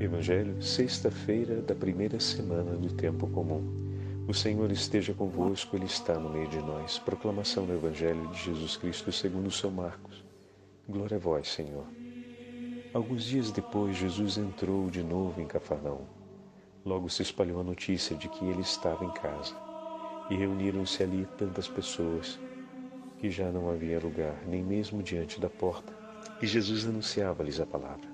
Evangelho, sexta-feira da primeira semana do tempo comum. O Senhor esteja convosco, Ele está no meio de nós. Proclamação do Evangelho de Jesus Cristo segundo São Marcos. Glória a vós, Senhor. Alguns dias depois, Jesus entrou de novo em Cafarnaum. Logo se espalhou a notícia de que ele estava em casa. E reuniram-se ali tantas pessoas que já não havia lugar, nem mesmo diante da porta. E Jesus anunciava-lhes a palavra.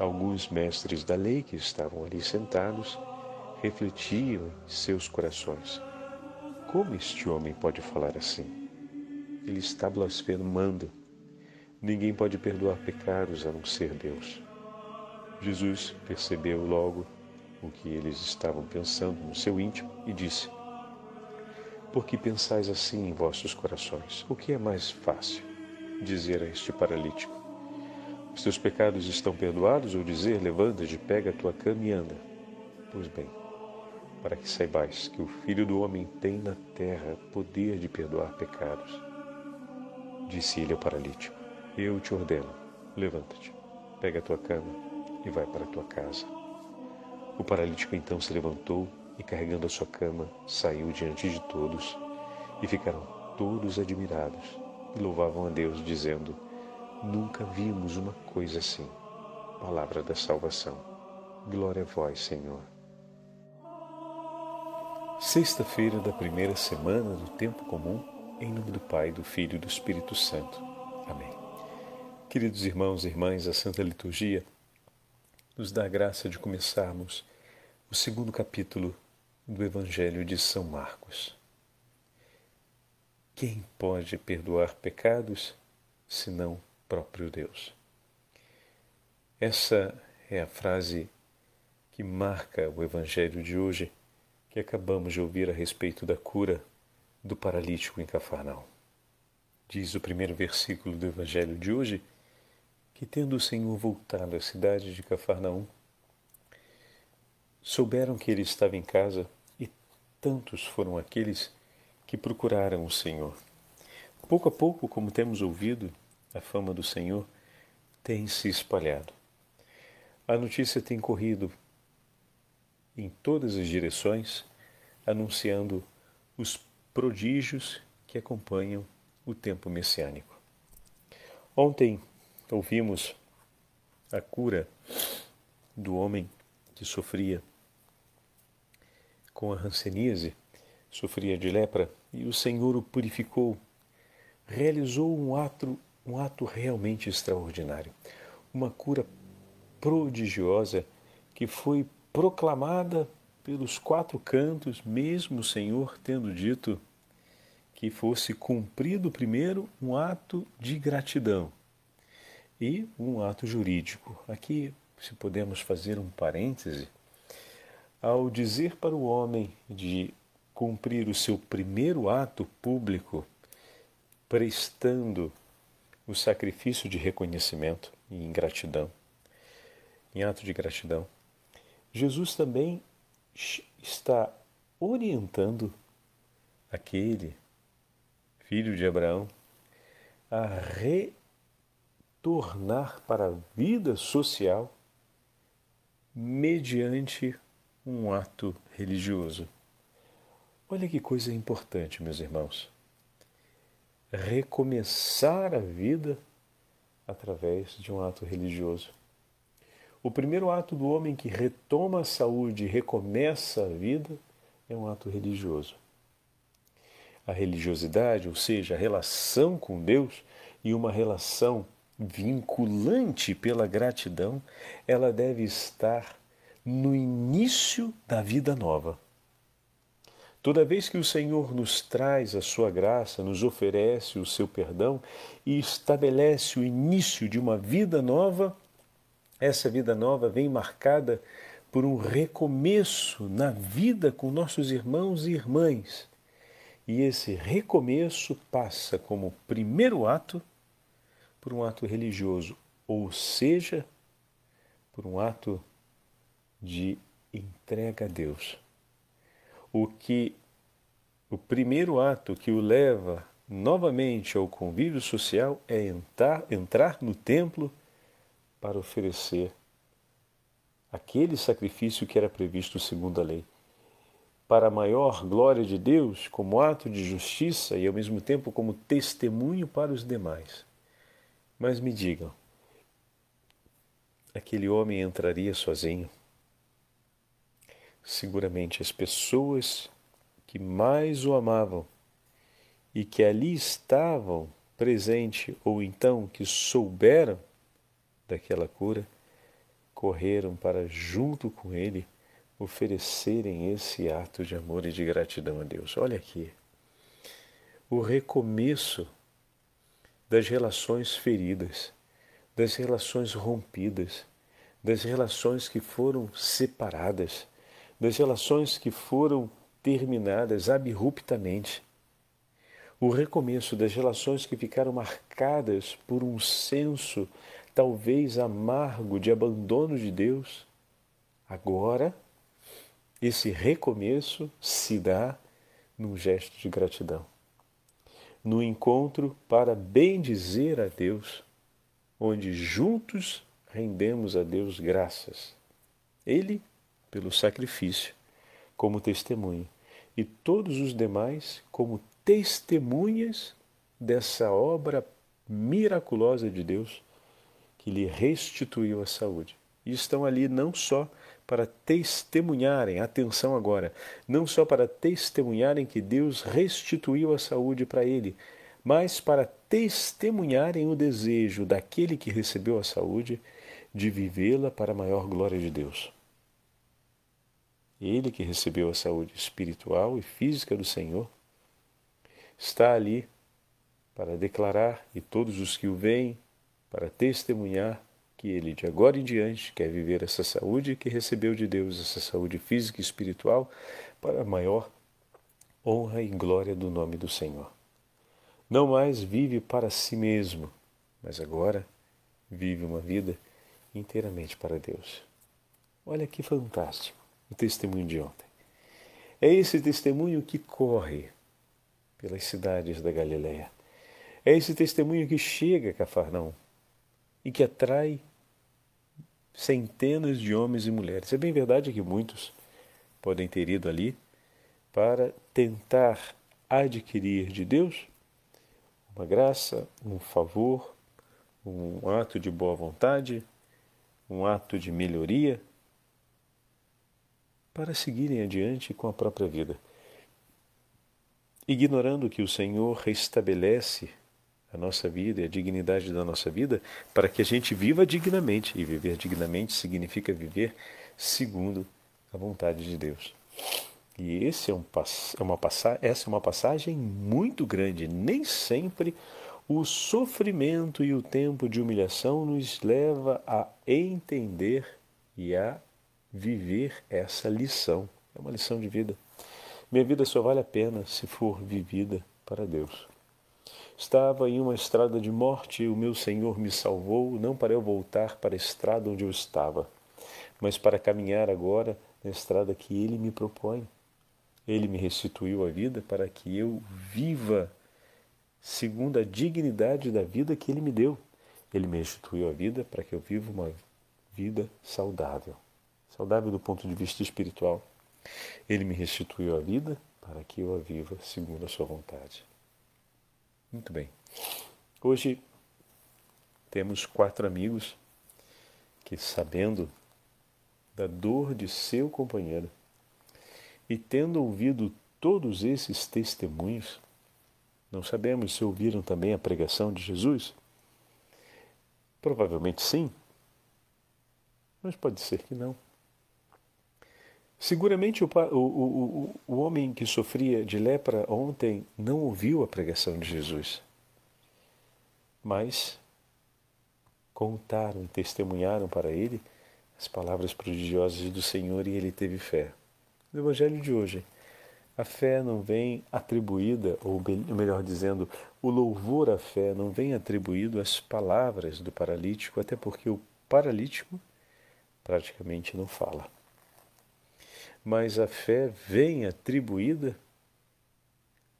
Alguns mestres da lei que estavam ali sentados refletiam em seus corações: Como este homem pode falar assim? Ele está blasfemando. Ninguém pode perdoar pecados a não ser Deus. Jesus percebeu logo o que eles estavam pensando no seu íntimo e disse: Por que pensais assim em vossos corações? O que é mais fácil? Dizer a este paralítico: os teus pecados estão perdoados, ou dizer, levanta-te, pega a tua cama e anda. Pois bem, para que saibais que o Filho do Homem tem na terra poder de perdoar pecados. Disse ele ao paralítico: Eu te ordeno, levanta-te, pega a tua cama e vai para a tua casa. O paralítico então se levantou e, carregando a sua cama, saiu diante de todos, e ficaram todos admirados e louvavam a Deus, dizendo: Nunca vimos uma coisa assim. Palavra da salvação. Glória a vós, Senhor. Sexta-feira da primeira semana do tempo comum, em nome do Pai, do Filho e do Espírito Santo. Amém. Queridos irmãos e irmãs, a Santa Liturgia nos dá a graça de começarmos o segundo capítulo do Evangelho de São Marcos. Quem pode perdoar pecados senão próprio Deus. Essa é a frase que marca o Evangelho de hoje que acabamos de ouvir a respeito da cura do paralítico em Cafarnaum. Diz o primeiro versículo do Evangelho de hoje que, tendo o Senhor voltado à cidade de Cafarnaum, souberam que ele estava em casa e tantos foram aqueles que procuraram o Senhor. Pouco a pouco, como temos ouvido, a fama do Senhor tem se espalhado. A notícia tem corrido em todas as direções, anunciando os prodígios que acompanham o tempo messiânico. Ontem ouvimos a cura do homem que sofria com a hanseníase, sofria de lepra, e o Senhor o purificou, realizou um ato um ato realmente extraordinário, uma cura prodigiosa que foi proclamada pelos quatro cantos, mesmo o Senhor tendo dito que fosse cumprido primeiro um ato de gratidão e um ato jurídico. Aqui, se podemos fazer um parêntese, ao dizer para o homem de cumprir o seu primeiro ato público, prestando o sacrifício de reconhecimento e ingratidão, em ato de gratidão. Jesus também está orientando aquele filho de Abraão a retornar para a vida social mediante um ato religioso. Olha que coisa importante, meus irmãos recomeçar a vida através de um ato religioso. O primeiro ato do homem que retoma a saúde e recomeça a vida é um ato religioso. A religiosidade, ou seja, a relação com Deus e uma relação vinculante pela gratidão, ela deve estar no início da vida nova. Toda vez que o Senhor nos traz a sua graça, nos oferece o seu perdão e estabelece o início de uma vida nova, essa vida nova vem marcada por um recomeço na vida com nossos irmãos e irmãs. E esse recomeço passa como primeiro ato por um ato religioso, ou seja, por um ato de entrega a Deus. O que o primeiro ato que o leva novamente ao convívio social é entrar, entrar no templo para oferecer aquele sacrifício que era previsto segundo a lei. Para a maior glória de Deus, como ato de justiça e ao mesmo tempo como testemunho para os demais. Mas me digam, aquele homem entraria sozinho? Seguramente as pessoas que mais o amavam e que ali estavam presente ou então que souberam daquela cura correram para, junto com ele, oferecerem esse ato de amor e de gratidão a Deus. Olha aqui. O recomeço das relações feridas, das relações rompidas, das relações que foram separadas, das relações que foram terminadas abruptamente. O recomeço das relações que ficaram marcadas por um senso talvez amargo de abandono de Deus, agora esse recomeço se dá num gesto de gratidão, no encontro para bendizer a Deus, onde juntos rendemos a Deus graças. Ele pelo sacrifício, como testemunha, e todos os demais como testemunhas dessa obra miraculosa de Deus que lhe restituiu a saúde. E estão ali não só para testemunharem, atenção agora, não só para testemunharem que Deus restituiu a saúde para ele, mas para testemunharem o desejo daquele que recebeu a saúde de vivê-la para a maior glória de Deus. Ele que recebeu a saúde espiritual e física do Senhor está ali para declarar e todos os que o veem para testemunhar que ele de agora em diante quer viver essa saúde que recebeu de Deus, essa saúde física e espiritual, para a maior honra e glória do nome do Senhor. Não mais vive para si mesmo, mas agora vive uma vida inteiramente para Deus. Olha que fantástico o testemunho de ontem. É esse testemunho que corre pelas cidades da Galileia. É esse testemunho que chega a Cafarnaum e que atrai centenas de homens e mulheres. É bem verdade que muitos podem ter ido ali para tentar adquirir de Deus uma graça, um favor, um ato de boa vontade, um ato de melhoria, para seguirem adiante com a própria vida, ignorando que o Senhor restabelece a nossa vida e a dignidade da nossa vida para que a gente viva dignamente. E viver dignamente significa viver segundo a vontade de Deus. E esse é um, é uma essa é uma passagem muito grande. Nem sempre o sofrimento e o tempo de humilhação nos leva a entender e a viver essa lição. É uma lição de vida. Minha vida só vale a pena se for vivida para Deus. Estava em uma estrada de morte e o meu Senhor me salvou, não para eu voltar para a estrada onde eu estava, mas para caminhar agora na estrada que Ele me propõe. Ele me restituiu a vida para que eu viva segundo a dignidade da vida que Ele me deu. Ele me restituiu a vida para que eu viva uma vida saudável saudável do ponto de vista espiritual. Ele me restituiu a vida para que eu a viva segundo a sua vontade. Muito bem. Hoje temos quatro amigos que, sabendo da dor de seu companheiro e tendo ouvido todos esses testemunhos, não sabemos se ouviram também a pregação de Jesus? Provavelmente sim, mas pode ser que não. Seguramente o, o, o, o homem que sofria de lepra ontem não ouviu a pregação de Jesus, mas contaram testemunharam para ele as palavras prodigiosas do Senhor e ele teve fé. No Evangelho de hoje, a fé não vem atribuída, ou melhor dizendo, o louvor à fé não vem atribuído às palavras do paralítico, até porque o paralítico praticamente não fala. Mas a fé vem atribuída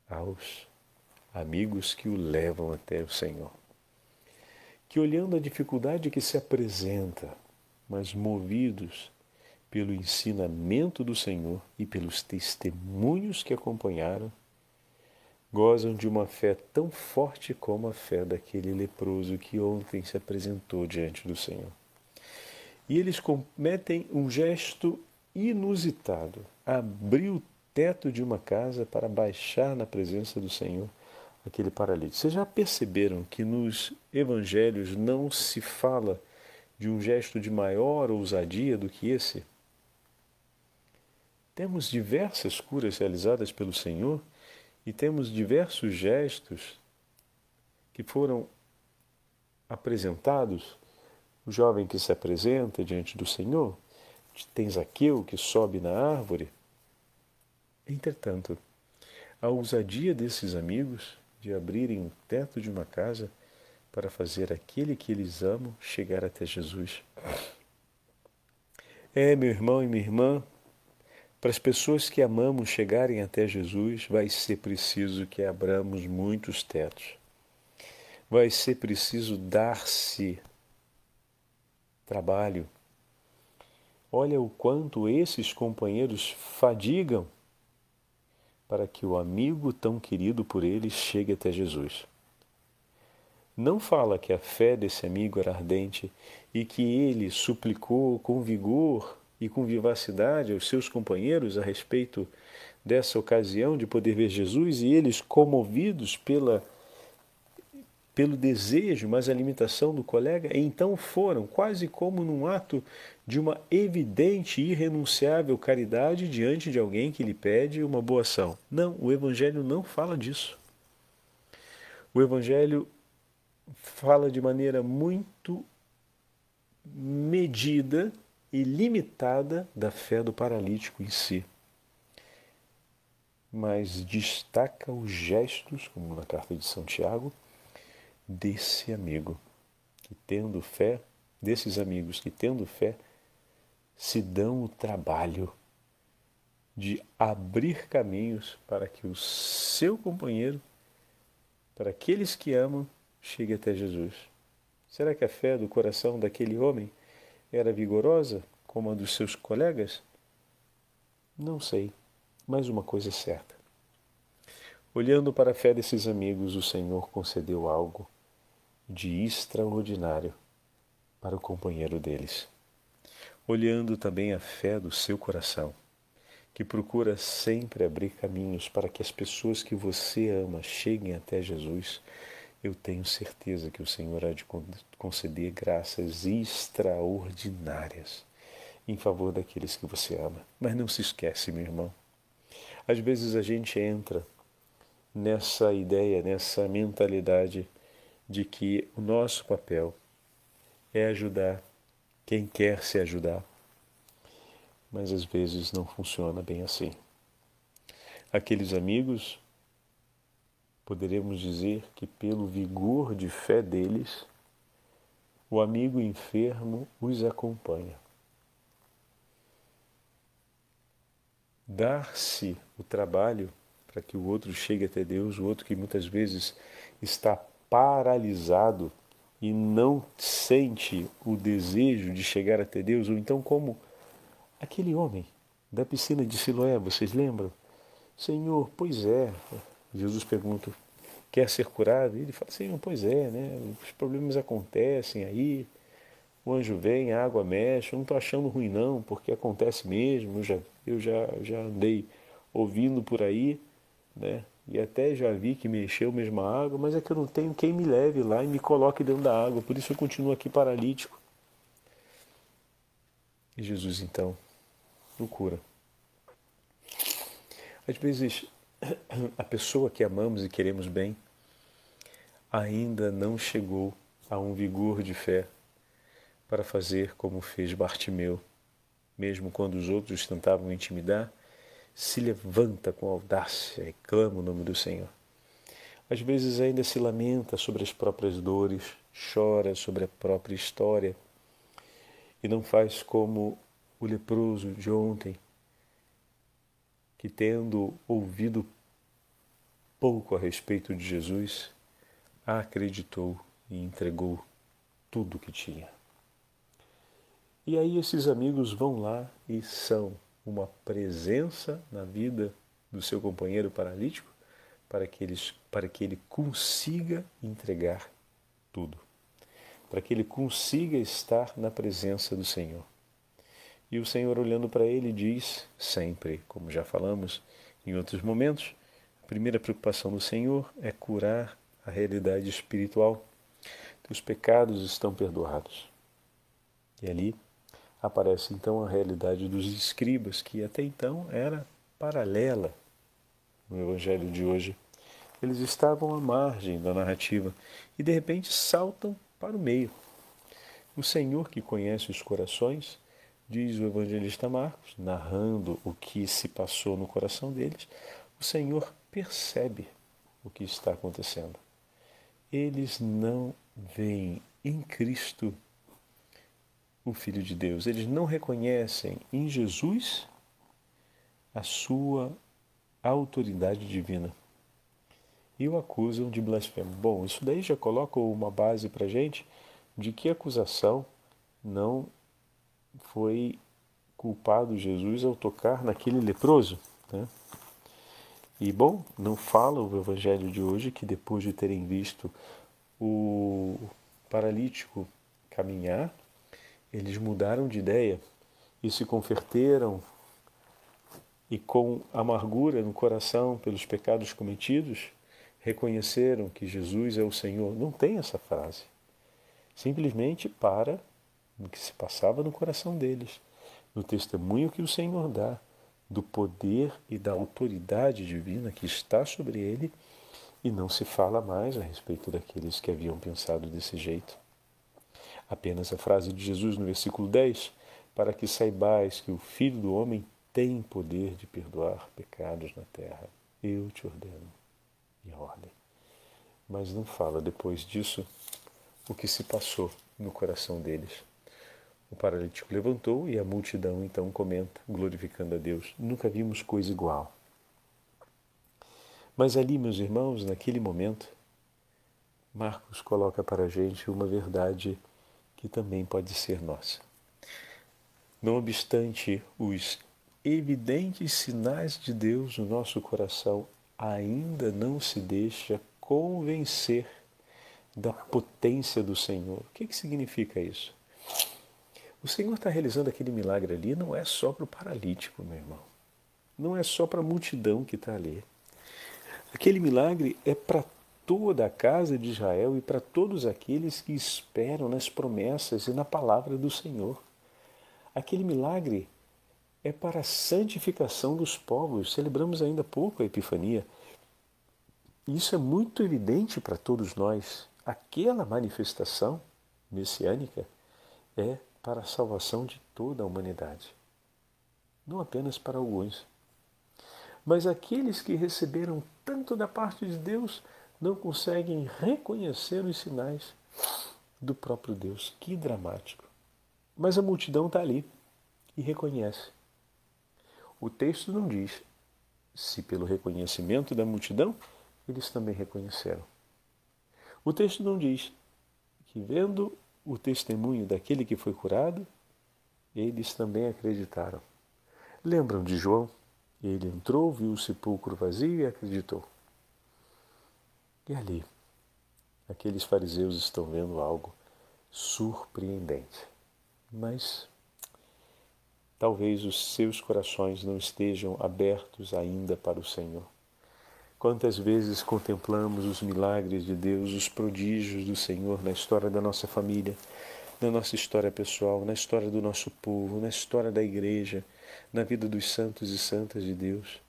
aos amigos que o levam até o Senhor. Que olhando a dificuldade que se apresenta, mas movidos pelo ensinamento do Senhor e pelos testemunhos que acompanharam, gozam de uma fé tão forte como a fé daquele leproso que ontem se apresentou diante do Senhor. E eles cometem um gesto inusitado: abrir o teto de uma casa para baixar na presença do Senhor aquele paralítico. Vocês já perceberam que nos evangelhos não se fala de um gesto de maior ousadia do que esse? Temos diversas curas realizadas pelo Senhor e temos diversos gestos que foram apresentados. O jovem que se apresenta diante do Senhor, tem Zaqueu que sobe na árvore. Entretanto, a ousadia desses amigos de abrirem o teto de uma casa para fazer aquele que eles amam chegar até Jesus. É, meu irmão e minha irmã, para as pessoas que amamos chegarem até Jesus, vai ser preciso que abramos muitos tetos. Vai ser preciso dar-se trabalho. Olha o quanto esses companheiros fadigam para que o amigo tão querido por eles chegue até Jesus. Não fala que a fé desse amigo era ardente e que ele suplicou com vigor e com vivacidade aos seus companheiros a respeito dessa ocasião de poder ver Jesus e eles comovidos pela pelo desejo, mas a limitação do colega, então foram quase como num ato de uma evidente e irrenunciável caridade diante de alguém que lhe pede uma boa ação. Não, o evangelho não fala disso. O evangelho fala de maneira muito medida e limitada da fé do paralítico em si. Mas destaca os gestos, como na carta de São Tiago, desse amigo que, tendo fé, desses amigos que, tendo fé, se dão o trabalho de abrir caminhos para que o seu companheiro, para aqueles que amam, chegue até Jesus. Será que a fé do coração daquele homem era vigorosa como a dos seus colegas? Não sei, mas uma coisa é certa. Olhando para a fé desses amigos, o Senhor concedeu algo de extraordinário para o companheiro deles. Olhando também a fé do seu coração, que procura sempre abrir caminhos para que as pessoas que você ama cheguem até Jesus, eu tenho certeza que o Senhor há de conceder graças extraordinárias em favor daqueles que você ama. Mas não se esquece, meu irmão. Às vezes a gente entra nessa ideia, nessa mentalidade de que o nosso papel é ajudar quem quer se ajudar. Mas às vezes não funciona bem assim. Aqueles amigos poderemos dizer que, pelo vigor de fé deles, o amigo enfermo os acompanha. Dar-se o trabalho para que o outro chegue até Deus, o outro que muitas vezes está paralisado e não sente o desejo de chegar até Deus, ou então como aquele homem da piscina de Siloé, vocês lembram? Senhor, pois é, Jesus pergunta: quer ser curado? E ele fala assim: pois é, né? Os problemas acontecem aí, o anjo vem, a água mexe. Eu não estou achando ruim, não, porque acontece mesmo. Eu já, eu já, já andei ouvindo por aí, né? E até já vi que mexeu mesmo a água, mas é que eu não tenho quem me leve lá e me coloque dentro da água, por isso eu continuo aqui paralítico. E Jesus então o cura. Às vezes a pessoa que amamos e queremos bem ainda não chegou a um vigor de fé para fazer como fez Bartimeu, mesmo quando os outros tentavam intimidar, se levanta com audácia e clama o nome do Senhor. Às vezes ainda se lamenta sobre as próprias dores, chora sobre a própria história e não faz como o leproso de ontem, que tendo ouvido pouco a respeito de Jesus, acreditou e entregou tudo o que tinha. E aí esses amigos vão lá e são uma presença na vida do seu companheiro paralítico para que, eles, para que ele consiga entregar tudo, para que ele consiga estar na presença do Senhor. E o Senhor, olhando para ele, diz sempre, como já falamos em outros momentos, a primeira preocupação do Senhor é curar a realidade espiritual. Os pecados estão perdoados. E ali aparece então a realidade dos escribas, que até então era paralela no Evangelho de hoje. Eles estavam à margem da narrativa e de repente saltam para o meio. O Senhor que conhece os corações, diz o evangelista Marcos, narrando o que se passou no coração deles, o Senhor percebe o que está acontecendo. Eles não veem em Cristo o Filho de Deus. Eles não reconhecem em Jesus a sua autoridade divina e o acusam de blasfemo. Bom, isso daí já coloca uma base para gente de que acusação não foi culpado Jesus ao tocar naquele leproso. Né? E bom, não fala o evangelho de hoje que depois de terem visto o paralítico caminhar, eles mudaram de ideia e se converteram e com amargura no coração pelos pecados cometidos, reconheceram que Jesus é o Senhor. Não tem essa frase. Simplesmente para no que se passava no coração deles, no testemunho que o Senhor dá do poder e da autoridade divina que está sobre ele, e não se fala mais a respeito daqueles que haviam pensado desse jeito. Apenas a frase de Jesus no versículo 10, para que saibais que o Filho do Homem tem poder de perdoar pecados na terra. Eu te ordeno e ordem. Mas não fala depois disso o que se passou no coração deles. O paralítico levantou e a multidão então comenta, glorificando a Deus: Nunca vimos coisa igual. Mas ali, meus irmãos, naquele momento, Marcos coloca para a gente uma verdade que também pode ser nossa. Não obstante os evidentes sinais de Deus no nosso coração, ainda não se deixa convencer da potência do Senhor. O que, que significa isso? O Senhor está realizando aquele milagre ali não é só para o paralítico, meu irmão. Não é só para a multidão que está ali. Aquele milagre é para toda a casa de Israel e para todos aqueles que esperam nas promessas e na palavra do Senhor. Aquele milagre é para a santificação dos povos. Celebramos ainda pouco a Epifania. Isso é muito evidente para todos nós. Aquela manifestação messiânica é para a salvação de toda a humanidade, não apenas para alguns. Mas aqueles que receberam tanto da parte de Deus não conseguem reconhecer os sinais do próprio Deus. Que dramático. Mas a multidão está ali e reconhece. O texto não diz se pelo reconhecimento da multidão eles também reconheceram. O texto não diz que, vendo o testemunho daquele que foi curado, eles também acreditaram. Lembram de João? Ele entrou, viu o sepulcro vazio e acreditou. E ali, aqueles fariseus estão vendo algo surpreendente. Mas talvez os seus corações não estejam abertos ainda para o Senhor. Quantas vezes contemplamos os milagres de Deus, os prodígios do Senhor na história da nossa família, na nossa história pessoal, na história do nosso povo, na história da igreja, na vida dos santos e santas de Deus.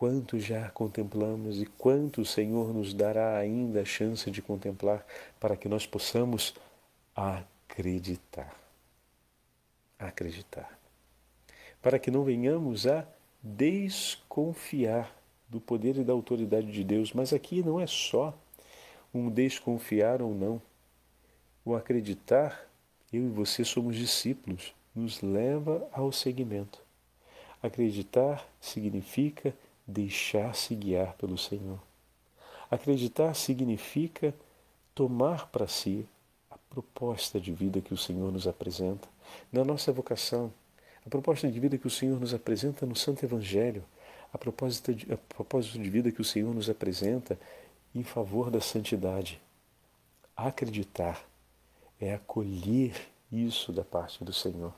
Quanto já contemplamos e quanto o Senhor nos dará ainda a chance de contemplar para que nós possamos acreditar. Acreditar. Para que não venhamos a desconfiar do poder e da autoridade de Deus. Mas aqui não é só um desconfiar ou não. O acreditar, eu e você somos discípulos, nos leva ao seguimento. Acreditar significa deixar-se guiar pelo Senhor. Acreditar significa tomar para si a proposta de vida que o Senhor nos apresenta na nossa vocação, a proposta de vida que o Senhor nos apresenta no Santo Evangelho, a propósito de, a de vida que o Senhor nos apresenta em favor da santidade. Acreditar é acolher isso da parte do Senhor.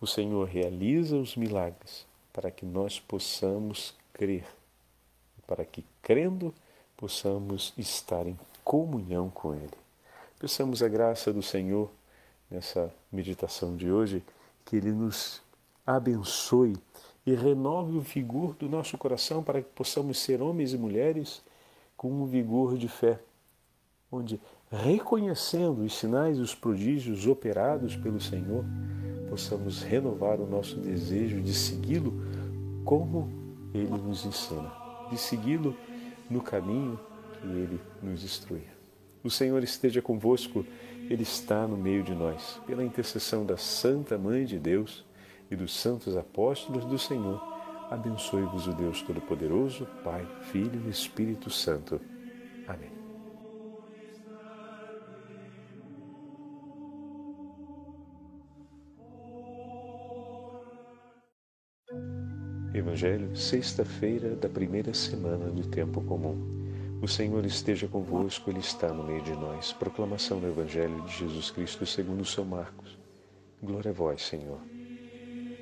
O Senhor realiza os milagres para que nós possamos crer, para que, crendo, possamos estar em comunhão com Ele. Peçamos a graça do Senhor nessa meditação de hoje, que Ele nos abençoe e renove o vigor do nosso coração para que possamos ser homens e mulheres com um vigor de fé, onde, reconhecendo os sinais e os prodígios operados pelo Senhor, possamos renovar o nosso desejo de segui-lo como ele nos ensina, de segui-lo no caminho que ele nos instrui. O Senhor esteja convosco, ele está no meio de nós. Pela intercessão da Santa Mãe de Deus, e dos santos apóstolos do Senhor, abençoe-vos o Deus Todo-Poderoso, Pai, Filho e Espírito Santo. Evangelho, sexta-feira da primeira semana do tempo comum. O Senhor esteja convosco, Ele está no meio de nós. Proclamação do Evangelho de Jesus Cristo segundo São Marcos. Glória a vós, Senhor.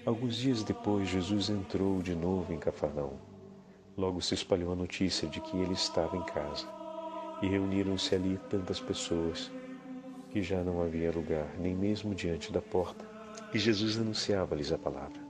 Alguns dias depois, Jesus entrou de novo em Cafarnaum. Logo se espalhou a notícia de que ele estava em casa, e reuniram-se ali tantas pessoas que já não havia lugar, nem mesmo diante da porta, e Jesus anunciava-lhes a palavra.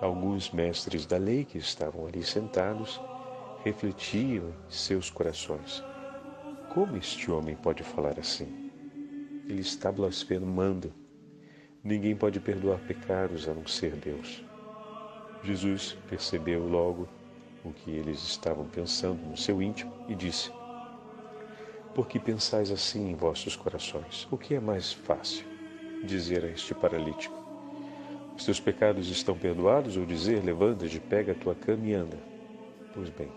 alguns mestres da lei que estavam ali sentados refletiam em seus corações: Como este homem pode falar assim? Ele está blasfemando. Ninguém pode perdoar pecados a não ser Deus. Jesus percebeu logo o que eles estavam pensando no seu íntimo e disse: Por que pensais assim em vossos corações? O que é mais fácil? Dizer a este paralítico: Os teus pecados estão perdoados? Ou dizer: Levanta-te, pega a tua cama e anda? Pois bem,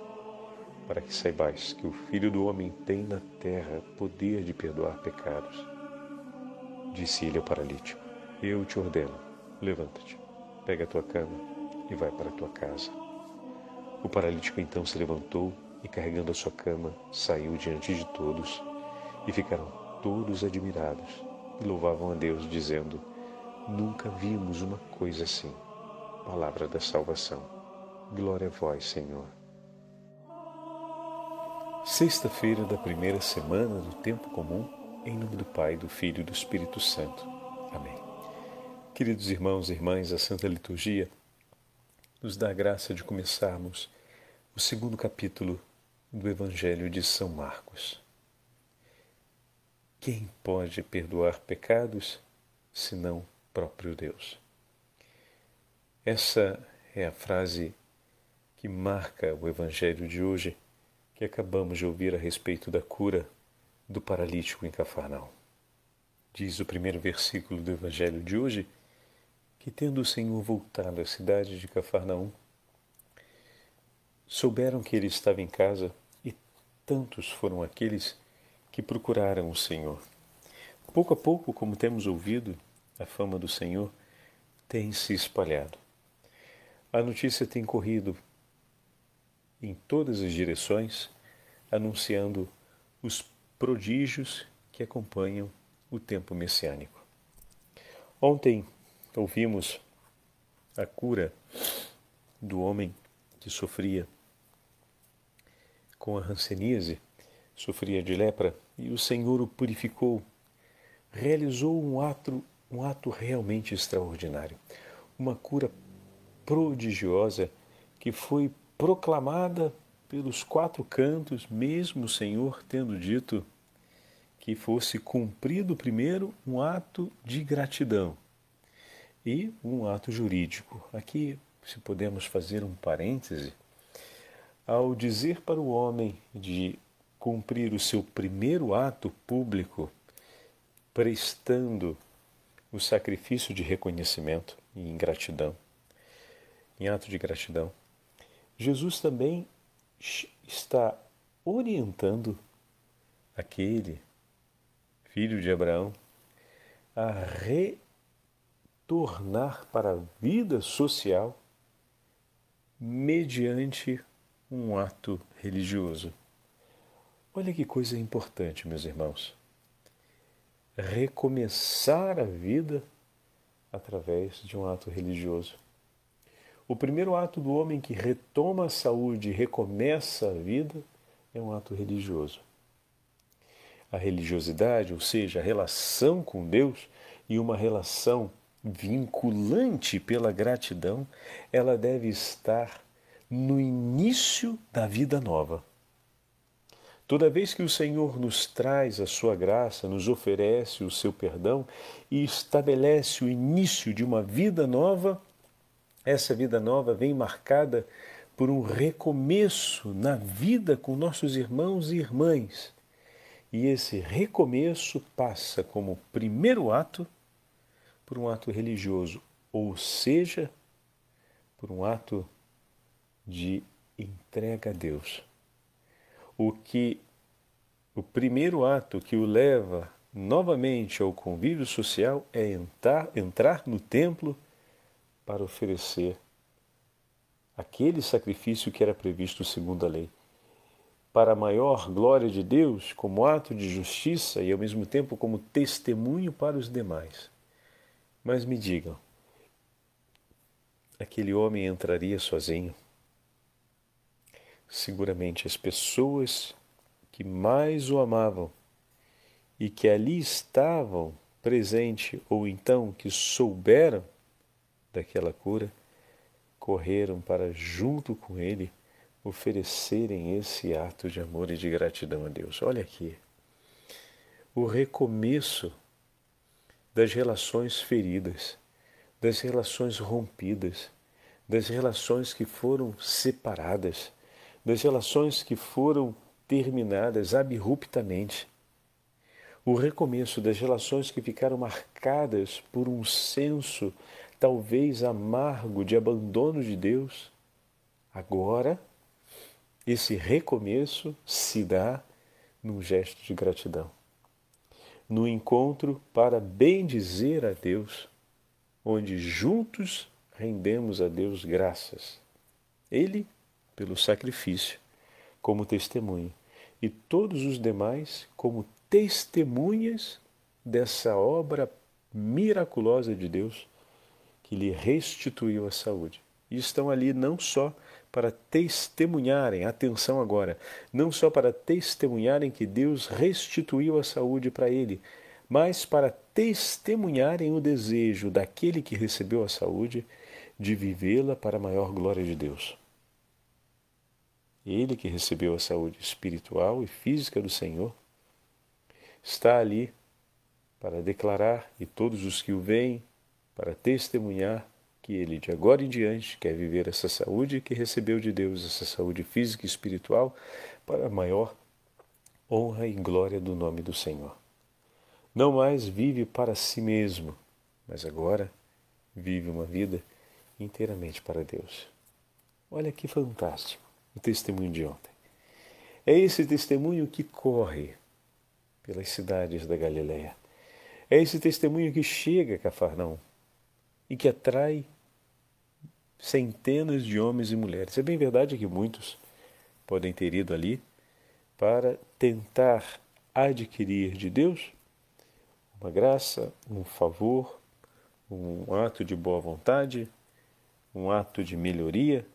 para que saibais que o Filho do Homem tem na terra poder de perdoar pecados. Disse ele ao paralítico: Eu te ordeno, levanta-te, pega a tua cama e vai para a tua casa. O paralítico então se levantou e, carregando a sua cama, saiu diante de todos e ficaram todos admirados e louvavam a Deus, dizendo: Nunca vimos uma coisa assim. Palavra da salvação. Glória a vós, Senhor. Sexta-feira da primeira semana do tempo comum, em nome do Pai, do Filho e do Espírito Santo. Amém. Queridos irmãos e irmãs, a Santa Liturgia nos dá a graça de começarmos o segundo capítulo do Evangelho de São Marcos. Quem pode perdoar pecados senão próprio Deus? Essa é a frase que marca o Evangelho de hoje que acabamos de ouvir a respeito da cura do paralítico em Cafarnaum. Diz o primeiro versículo do Evangelho de hoje que, tendo o Senhor voltado à cidade de Cafarnaum, souberam que ele estava em casa e tantos foram aqueles que procuraram o Senhor. Pouco a pouco, como temos ouvido, a fama do Senhor tem se espalhado. A notícia tem corrido em todas as direções, anunciando os prodígios que acompanham o tempo messiânico. Ontem ouvimos a cura do homem que sofria com a hanseníase, sofria de lepra, e o Senhor o purificou, realizou um ato, um ato realmente extraordinário, uma cura prodigiosa que foi proclamada pelos quatro cantos, mesmo o Senhor tendo dito que fosse cumprido primeiro um ato de gratidão e um ato jurídico. Aqui, se podemos fazer um parêntese, ao dizer para o homem de cumprir o seu primeiro ato público, prestando o sacrifício de reconhecimento e ingratidão, em ato de gratidão, Jesus também está orientando aquele filho de Abraão a retornar para a vida social mediante um ato religioso. Olha que coisa importante, meus irmãos. Recomeçar a vida através de um ato religioso. O primeiro ato do homem que retoma a saúde e recomeça a vida é um ato religioso. A religiosidade, ou seja, a relação com Deus e uma relação vinculante pela gratidão, ela deve estar no início da vida nova. Toda vez que o Senhor nos traz a sua graça, nos oferece o seu perdão e estabelece o início de uma vida nova, essa vida nova vem marcada por um recomeço na vida com nossos irmãos e irmãs. E esse recomeço passa como primeiro ato por um ato religioso, ou seja, por um ato de entrega a Deus. O que o primeiro ato que o leva novamente ao convívio social é entrar, entrar no templo para oferecer aquele sacrifício que era previsto segundo a lei. Para a maior glória de Deus, como ato de justiça e ao mesmo tempo como testemunho para os demais. Mas me digam, aquele homem entraria sozinho? Seguramente as pessoas que mais o amavam e que ali estavam presente ou então que souberam daquela cura, correram para, junto com ele, oferecerem esse ato de amor e de gratidão a Deus. Olha aqui, o recomeço das relações feridas, das relações rompidas, das relações que foram separadas, das relações que foram terminadas abruptamente. O recomeço das relações que ficaram marcadas por um senso talvez amargo de abandono de Deus, agora esse recomeço se dá num gesto de gratidão. No encontro para bendizer a Deus, onde juntos rendemos a Deus graças. Ele pelo sacrifício, como testemunho, e todos os demais como testemunhas dessa obra miraculosa de Deus que lhe restituiu a saúde. E estão ali não só para testemunharem, atenção agora, não só para testemunharem que Deus restituiu a saúde para ele, mas para testemunharem o desejo daquele que recebeu a saúde de vivê-la para a maior glória de Deus. Ele que recebeu a saúde espiritual e física do Senhor está ali para declarar e todos os que o veem para testemunhar que ele de agora em diante quer viver essa saúde que recebeu de Deus, essa saúde física e espiritual, para a maior honra e glória do nome do Senhor. Não mais vive para si mesmo, mas agora vive uma vida inteiramente para Deus. Olha que fantástico o testemunho de ontem. É esse testemunho que corre pelas cidades da Galileia. É esse testemunho que chega a Cafarnaum e que atrai centenas de homens e mulheres. É bem verdade que muitos podem ter ido ali para tentar adquirir de Deus uma graça, um favor, um ato de boa vontade, um ato de melhoria,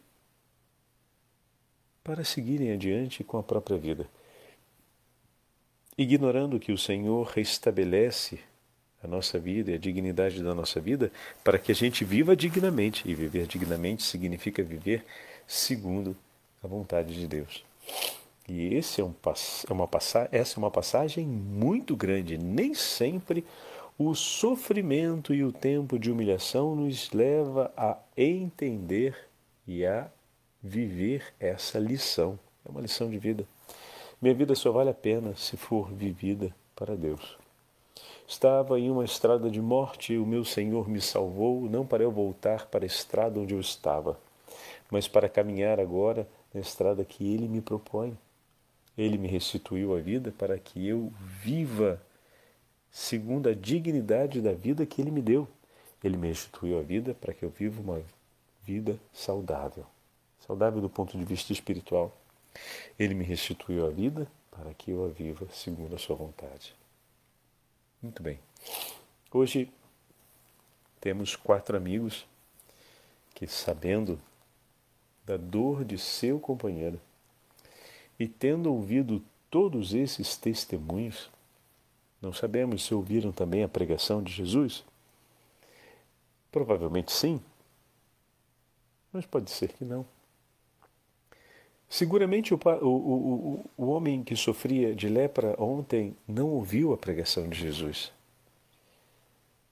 para seguirem adiante com a própria vida, ignorando que o Senhor restabelece a nossa vida e a dignidade da nossa vida para que a gente viva dignamente. E viver dignamente significa viver segundo a vontade de Deus. E esse é um, é uma essa é uma passagem muito grande. Nem sempre o sofrimento e o tempo de humilhação nos leva a entender e a viver essa lição. É uma lição de vida. Minha vida só vale a pena se for vivida para Deus. Estava em uma estrada de morte, o meu Senhor me salvou, não para eu voltar para a estrada onde eu estava, mas para caminhar agora na estrada que Ele me propõe. Ele me restituiu a vida para que eu viva segundo a dignidade da vida que Ele me deu. Ele me restituiu a vida para que eu viva uma vida saudável saudável do ponto de vista espiritual. Ele me restituiu a vida para que eu a viva segundo a sua vontade. Muito bem. Hoje temos quatro amigos que, sabendo da dor de seu companheiro e tendo ouvido todos esses testemunhos, não sabemos se ouviram também a pregação de Jesus? Provavelmente sim, mas pode ser que não. Seguramente o, o, o, o homem que sofria de lepra ontem não ouviu a pregação de Jesus,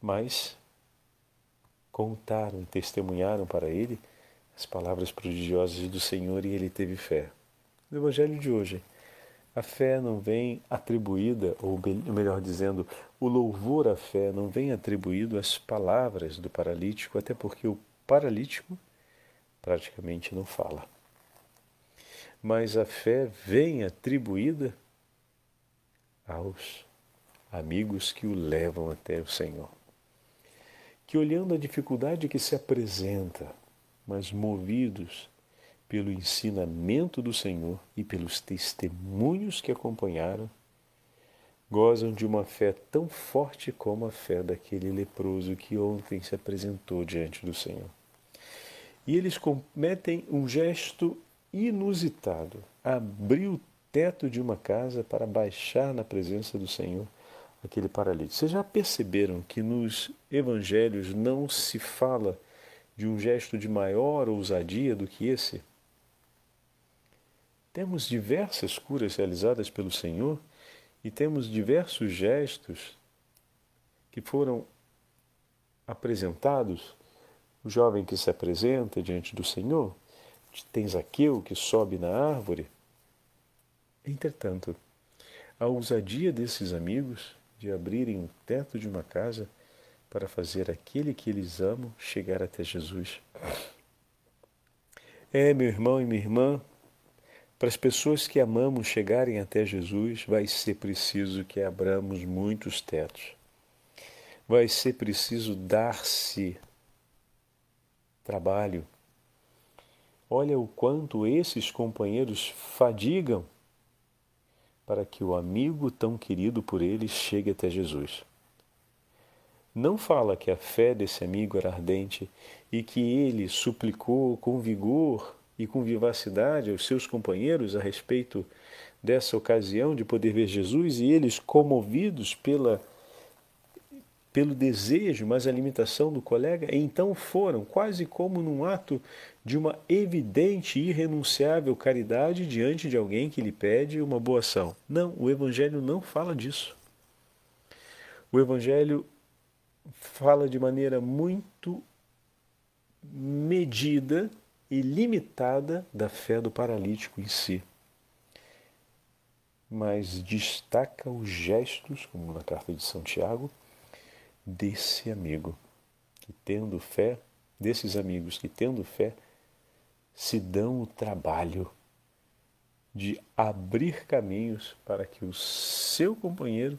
mas contaram, testemunharam para ele as palavras prodigiosas do Senhor e ele teve fé. No Evangelho de hoje, a fé não vem atribuída, ou melhor dizendo, o louvor à fé não vem atribuído às palavras do paralítico, até porque o paralítico praticamente não fala mas a fé vem atribuída aos amigos que o levam até o Senhor. Que olhando a dificuldade que se apresenta, mas movidos pelo ensinamento do Senhor e pelos testemunhos que acompanharam, gozam de uma fé tão forte como a fé daquele leproso que ontem se apresentou diante do Senhor. E eles cometem um gesto inusitado. Abriu o teto de uma casa para baixar na presença do Senhor aquele paralítico. Vocês já perceberam que nos evangelhos não se fala de um gesto de maior ousadia do que esse? Temos diversas curas realizadas pelo Senhor e temos diversos gestos que foram apresentados. O jovem que se apresenta diante do Senhor, tem Zaqueu que sobe na árvore. Entretanto, a ousadia desses amigos de abrirem o teto de uma casa para fazer aquele que eles amam chegar até Jesus. É, meu irmão e minha irmã, para as pessoas que amamos chegarem até Jesus, vai ser preciso que abramos muitos tetos. Vai ser preciso dar-se trabalho, Olha o quanto esses companheiros fadigam para que o amigo tão querido por eles chegue até Jesus. Não fala que a fé desse amigo era ardente e que ele suplicou com vigor e com vivacidade aos seus companheiros a respeito dessa ocasião de poder ver Jesus e eles, comovidos pela pelo desejo, mas a limitação do colega, então foram, quase como num ato de uma evidente e irrenunciável caridade diante de alguém que lhe pede uma boa ação. Não, o Evangelho não fala disso. O Evangelho fala de maneira muito medida e limitada da fé do paralítico em si. Mas destaca os gestos, como na carta de São Tiago, desse amigo que tendo fé, desses amigos que tendo fé, se dão o trabalho de abrir caminhos para que o seu companheiro,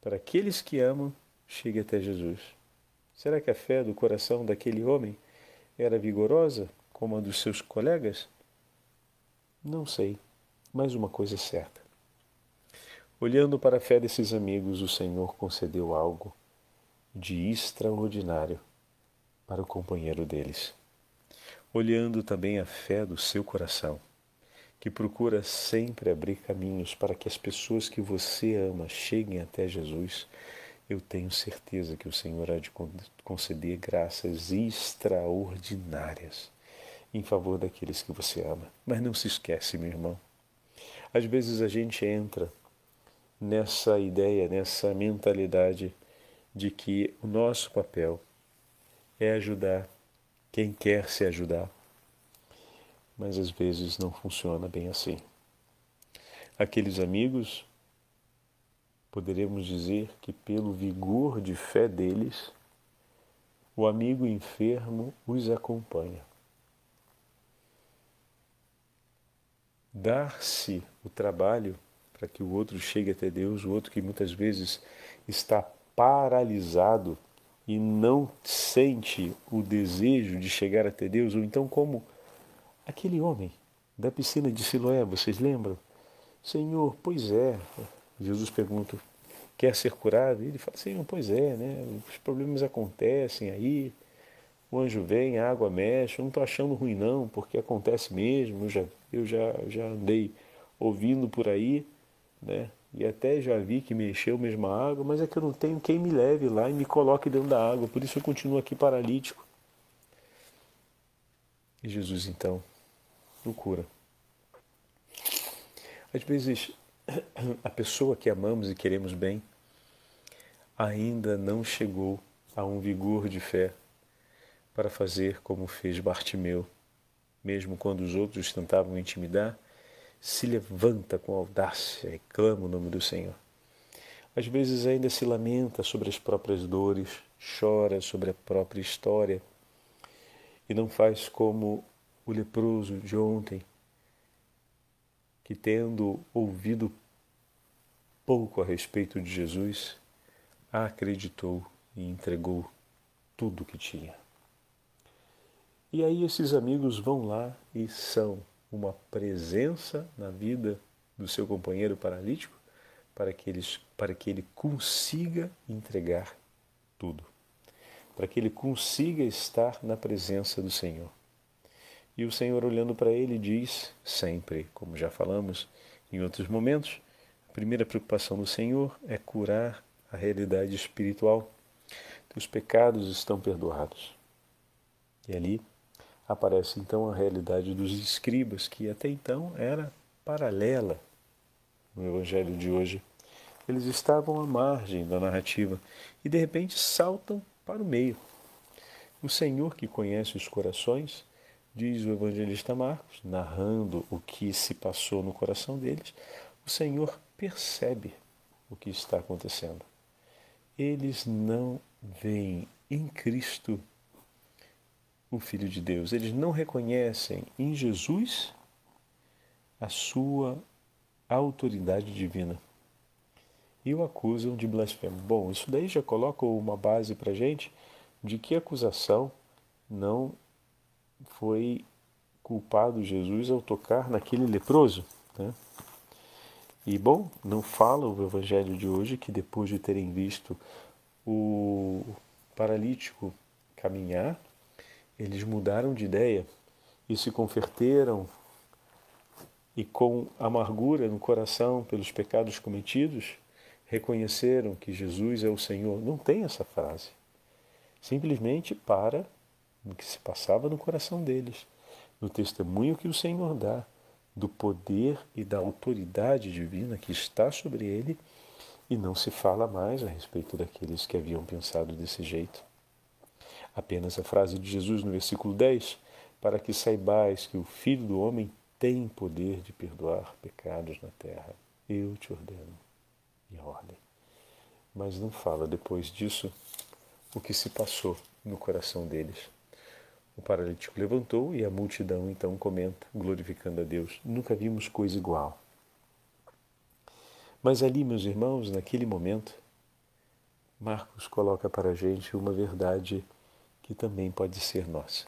para aqueles que amam, chegue até Jesus. Será que a fé do coração daquele homem era vigorosa como a dos seus colegas? Não sei, mas uma coisa é certa. Olhando para a fé desses amigos, o Senhor concedeu algo de extraordinário para o companheiro deles. Olhando também a fé do seu coração, que procura sempre abrir caminhos para que as pessoas que você ama cheguem até Jesus, eu tenho certeza que o Senhor há de conceder graças extraordinárias em favor daqueles que você ama. Mas não se esquece, meu irmão. Às vezes a gente entra nessa ideia, nessa mentalidade de que o nosso papel é ajudar quem quer se ajudar. Mas às vezes não funciona bem assim. Aqueles amigos, poderemos dizer que pelo vigor de fé deles, o amigo enfermo os acompanha. Dar-se o trabalho para que o outro chegue até Deus, o outro que muitas vezes está paralisado e não sente o desejo de chegar até Deus, ou então como aquele homem da piscina de Siloé, vocês lembram? Senhor, pois é. Jesus pergunta, quer ser curado? E ele fala, Senhor, pois é, né? Os problemas acontecem aí, o anjo vem, a água mexe, eu não estou achando ruim não, porque acontece mesmo, eu já, eu já, já andei ouvindo por aí, né? E até já vi que mexeu mesmo a água, mas é que eu não tenho quem me leve lá e me coloque dentro da água, por isso eu continuo aqui paralítico. E Jesus então o cura. Às vezes a pessoa que amamos e queremos bem ainda não chegou a um vigor de fé para fazer como fez Bartimeu, mesmo quando os outros tentavam intimidar se levanta com audácia e clama o nome do Senhor. Às vezes ainda se lamenta sobre as próprias dores, chora sobre a própria história e não faz como o leproso de ontem, que tendo ouvido pouco a respeito de Jesus, acreditou e entregou tudo o que tinha. E aí esses amigos vão lá e são uma presença na vida do seu companheiro paralítico para que, eles, para que ele consiga entregar tudo, para que ele consiga estar na presença do Senhor. E o Senhor, olhando para ele, diz sempre, como já falamos em outros momentos, a primeira preocupação do Senhor é curar a realidade espiritual. Teus pecados estão perdoados. E ali aparece então a realidade dos escribas, que até então era paralela no Evangelho de hoje. Eles estavam à margem da narrativa e de repente saltam para o meio. O Senhor que conhece os corações, diz o evangelista Marcos, narrando o que se passou no coração deles, o Senhor percebe o que está acontecendo. Eles não veem em Cristo o Filho de Deus. Eles não reconhecem em Jesus a sua autoridade divina e o acusam de blasfemo. Bom, isso daí já coloca uma base para gente de que acusação não foi culpado Jesus ao tocar naquele leproso. Né? E bom, não fala o evangelho de hoje que depois de terem visto o paralítico caminhar, eles mudaram de ideia e se converteram e com amargura no coração pelos pecados cometidos, reconheceram que Jesus é o Senhor. Não tem essa frase. Simplesmente para no que se passava no coração deles, no testemunho que o Senhor dá do poder e da autoridade divina que está sobre ele, e não se fala mais a respeito daqueles que haviam pensado desse jeito. Apenas a frase de Jesus no versículo 10, para que saibais que o Filho do Homem tem poder de perdoar pecados na terra. Eu te ordeno e ordem. Mas não fala depois disso o que se passou no coração deles. O paralítico levantou e a multidão então comenta, glorificando a Deus: Nunca vimos coisa igual. Mas ali, meus irmãos, naquele momento, Marcos coloca para a gente uma verdade que também pode ser nossa.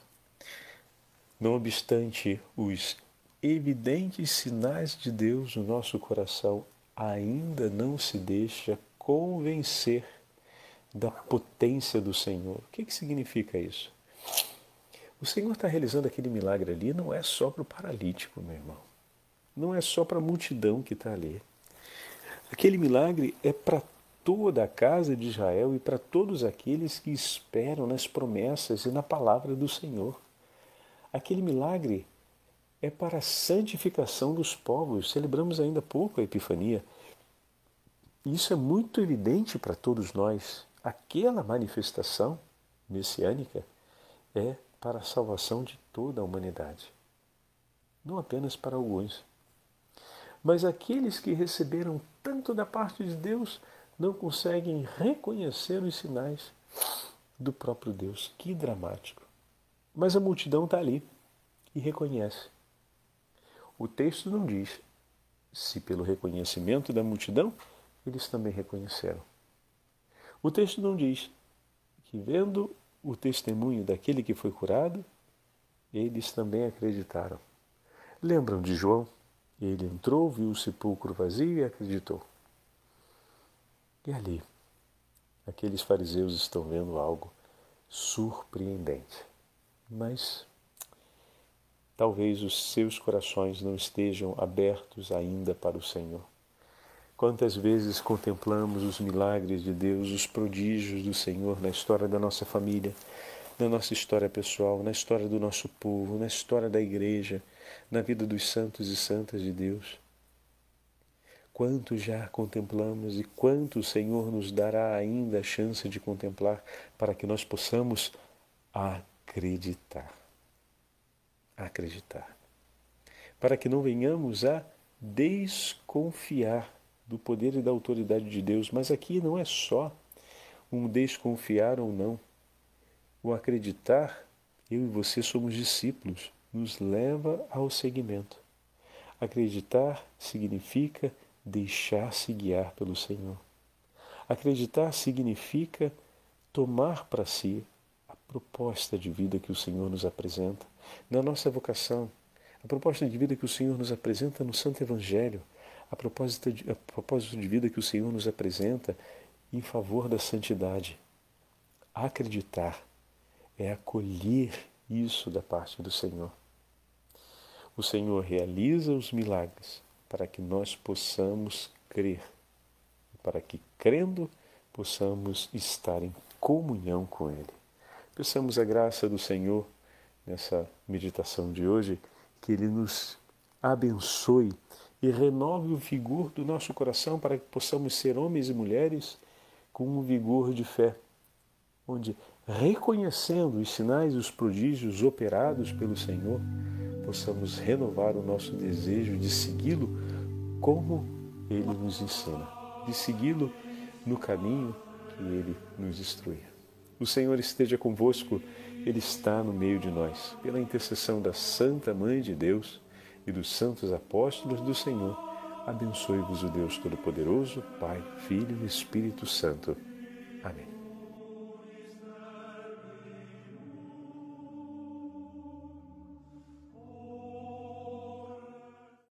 Não obstante os evidentes sinais de Deus no nosso coração, ainda não se deixa convencer da potência do Senhor. O que, que significa isso? O Senhor está realizando aquele milagre ali não é só para o paralítico, meu irmão. Não é só para a multidão que está ali. Aquele milagre é para toda a casa de Israel e para todos aqueles que esperam nas promessas e na palavra do Senhor. Aquele milagre é para a santificação dos povos. Celebramos ainda há pouco a Epifania. Isso é muito evidente para todos nós. Aquela manifestação messiânica é para a salvação de toda a humanidade, não apenas para alguns. Mas aqueles que receberam tanto da parte de Deus não conseguem reconhecer os sinais do próprio Deus. Que dramático. Mas a multidão está ali e reconhece. O texto não diz se pelo reconhecimento da multidão eles também reconheceram. O texto não diz que, vendo o testemunho daquele que foi curado, eles também acreditaram. Lembram de João? Ele entrou, viu o sepulcro vazio e acreditou. E ali, aqueles fariseus estão vendo algo surpreendente. Mas talvez os seus corações não estejam abertos ainda para o Senhor. Quantas vezes contemplamos os milagres de Deus, os prodígios do Senhor na história da nossa família, na nossa história pessoal, na história do nosso povo, na história da igreja, na vida dos santos e santas de Deus. Quanto já contemplamos e quanto o Senhor nos dará ainda a chance de contemplar para que nós possamos acreditar. Acreditar. Para que não venhamos a desconfiar do poder e da autoridade de Deus, mas aqui não é só um desconfiar ou não. O acreditar, eu e você somos discípulos, nos leva ao seguimento. Acreditar significa deixar-se guiar pelo Senhor. Acreditar significa tomar para si a proposta de vida que o Senhor nos apresenta na nossa vocação, a proposta de vida que o Senhor nos apresenta no Santo Evangelho, a propósito, de, a de vida que o Senhor nos apresenta em favor da santidade. Acreditar é acolher isso da parte do Senhor. O Senhor realiza os milagres para que nós possamos crer, para que crendo possamos estar em comunhão com Ele. Peçamos a graça do Senhor nessa meditação de hoje, que Ele nos abençoe e renove o vigor do nosso coração para que possamos ser homens e mulheres com um vigor de fé, onde, reconhecendo os sinais e os prodígios operados pelo Senhor, possamos renovar o nosso desejo de segui-lo como ele nos ensina, de segui-lo no caminho que ele nos instruir. O Senhor esteja convosco, ele está no meio de nós. Pela intercessão da Santa Mãe de Deus, e dos santos apóstolos do Senhor, abençoe-vos o Deus Todo-Poderoso, Pai, Filho e Espírito Santo. Amém.